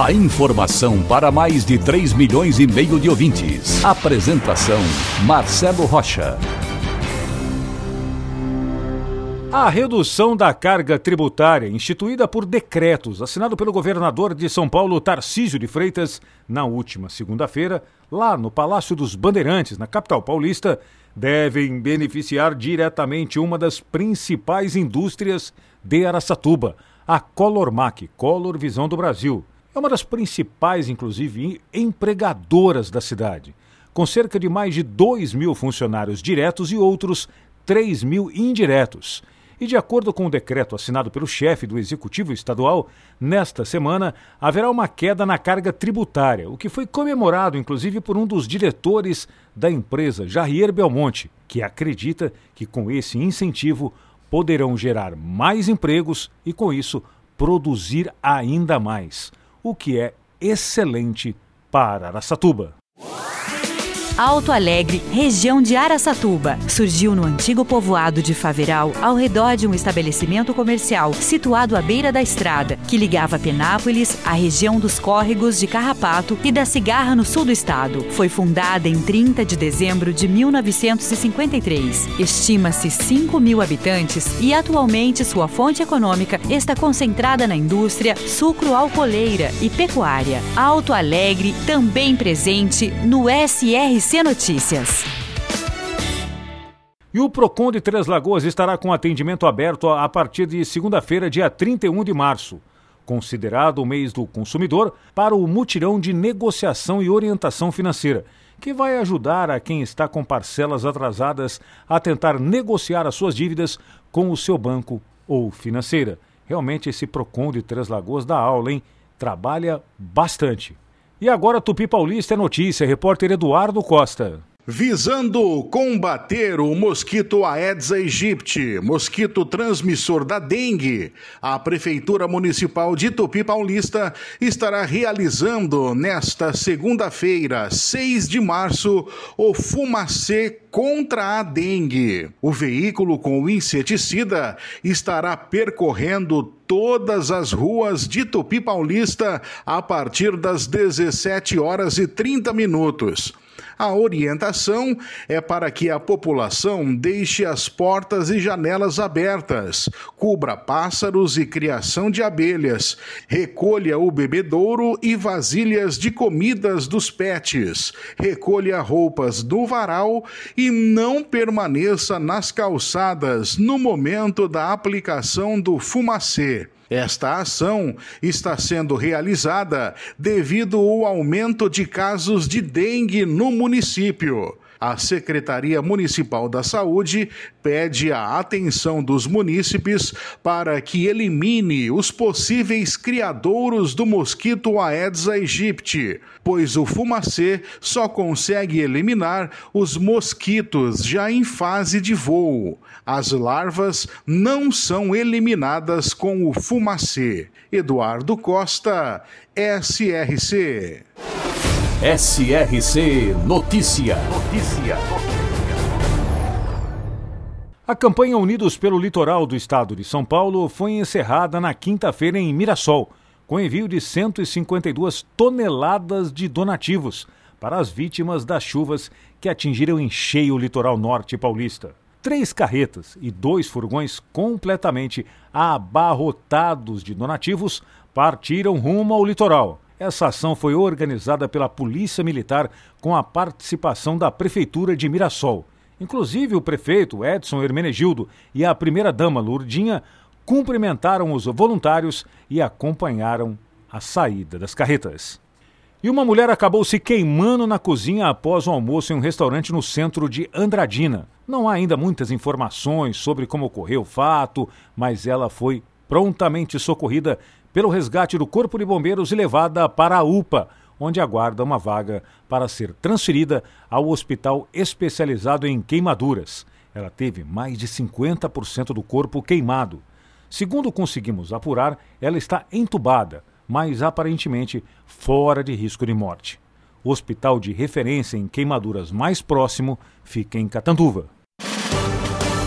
A informação para mais de 3 milhões e meio de ouvintes. Apresentação Marcelo Rocha. A redução da carga tributária, instituída por decretos assinado pelo governador de São Paulo, Tarcísio de Freitas, na última segunda-feira, lá no Palácio dos Bandeirantes, na capital paulista, devem beneficiar diretamente uma das principais indústrias de Araçatuba, a Colormac, Color Visão do Brasil. É uma das principais, inclusive, empregadoras da cidade, com cerca de mais de 2 mil funcionários diretos e outros 3 mil indiretos. E, de acordo com o decreto assinado pelo chefe do Executivo Estadual, nesta semana haverá uma queda na carga tributária, o que foi comemorado inclusive por um dos diretores da empresa, Jair Belmonte, que acredita que com esse incentivo poderão gerar mais empregos e, com isso, produzir ainda mais, o que é excelente para Araçatuba. Alto Alegre, região de Araçatuba. Surgiu no antigo povoado de Faveral, ao redor de um estabelecimento comercial situado à beira da estrada, que ligava Penápolis à região dos córregos de Carrapato e da Cigarra no sul do estado. Foi fundada em 30 de dezembro de 1953. Estima-se 5 mil habitantes e atualmente sua fonte econômica está concentrada na indústria sucro-alcooleira e pecuária. Alto Alegre, também presente no SR SC Notícias. E o Procon de Três Lagoas estará com atendimento aberto a partir de segunda-feira, dia 31 de março, considerado o mês do consumidor, para o mutirão de negociação e orientação financeira, que vai ajudar a quem está com parcelas atrasadas a tentar negociar as suas dívidas com o seu banco ou financeira. Realmente esse Procon de Três Lagoas dá aula, hein? Trabalha bastante. E agora Tupi Paulista é notícia, repórter Eduardo Costa. Visando combater o mosquito Aedes aegypti, mosquito transmissor da dengue, a Prefeitura Municipal de Tupi Paulista estará realizando nesta segunda-feira, 6 de março, o Fumacê contra a dengue. O veículo com o inseticida estará percorrendo todas as ruas de Tupi Paulista a partir das 17 horas e 30 minutos. A orientação é para que a população deixe as portas e janelas abertas, cubra pássaros e criação de abelhas, recolha o bebedouro e vasilhas de comidas dos pets, recolha roupas do varal e não permaneça nas calçadas no momento da aplicação do fumacê. Esta ação está sendo realizada devido ao aumento de casos de dengue no município. A Secretaria Municipal da Saúde pede a atenção dos munícipes para que elimine os possíveis criadouros do mosquito Aedes aegypti, pois o fumacê só consegue eliminar os mosquitos já em fase de voo. As larvas não são eliminadas com o fumacê. Eduardo Costa, SRC. SRC Notícia. Notícia. A campanha Unidos pelo Litoral do Estado de São Paulo foi encerrada na quinta-feira em Mirassol, com envio de 152 toneladas de donativos para as vítimas das chuvas que atingiram em cheio o litoral norte paulista. Três carretas e dois furgões completamente abarrotados de donativos partiram rumo ao litoral essa ação foi organizada pela Polícia Militar com a participação da Prefeitura de Mirassol. Inclusive, o prefeito Edson Hermenegildo e a primeira-dama Lourdinha cumprimentaram os voluntários e acompanharam a saída das carretas. E uma mulher acabou se queimando na cozinha após um almoço em um restaurante no centro de Andradina. Não há ainda muitas informações sobre como ocorreu o fato, mas ela foi prontamente socorrida pelo resgate do Corpo de Bombeiros e levada para a UPA, onde aguarda uma vaga para ser transferida ao hospital especializado em queimaduras. Ela teve mais de 50% do corpo queimado. Segundo conseguimos apurar, ela está entubada, mas aparentemente fora de risco de morte. O hospital de referência em queimaduras mais próximo fica em Catanduva.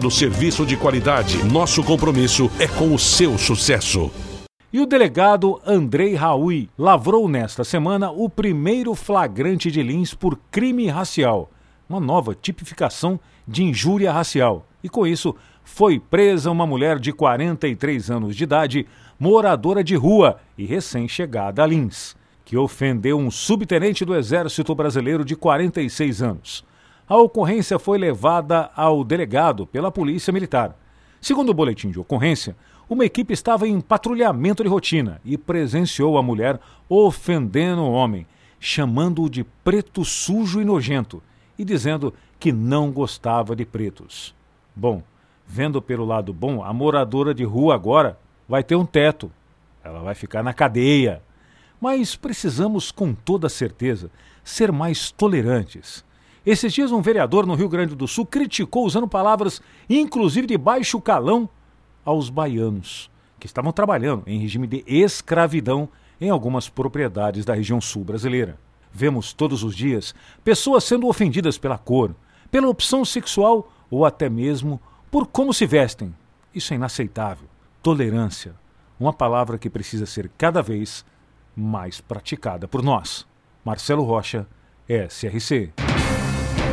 oferecendo serviço de qualidade. Nosso compromisso é com o seu sucesso. E o delegado Andrei Raui lavrou nesta semana o primeiro flagrante de Lins por crime racial, uma nova tipificação de injúria racial. E com isso, foi presa uma mulher de 43 anos de idade, moradora de rua e recém-chegada a Lins, que ofendeu um subtenente do Exército Brasileiro de 46 anos. A ocorrência foi levada ao delegado pela Polícia Militar. Segundo o boletim de ocorrência, uma equipe estava em patrulhamento de rotina e presenciou a mulher ofendendo o homem, chamando-o de preto sujo e nojento e dizendo que não gostava de pretos. Bom, vendo pelo lado bom, a moradora de rua agora vai ter um teto. Ela vai ficar na cadeia. Mas precisamos, com toda certeza, ser mais tolerantes esses dias, um vereador no Rio Grande do Sul criticou, usando palavras inclusive de baixo calão, aos baianos, que estavam trabalhando em regime de escravidão em algumas propriedades da região sul brasileira. Vemos todos os dias pessoas sendo ofendidas pela cor, pela opção sexual ou até mesmo por como se vestem. Isso é inaceitável. Tolerância, uma palavra que precisa ser cada vez mais praticada por nós. Marcelo Rocha, SRC.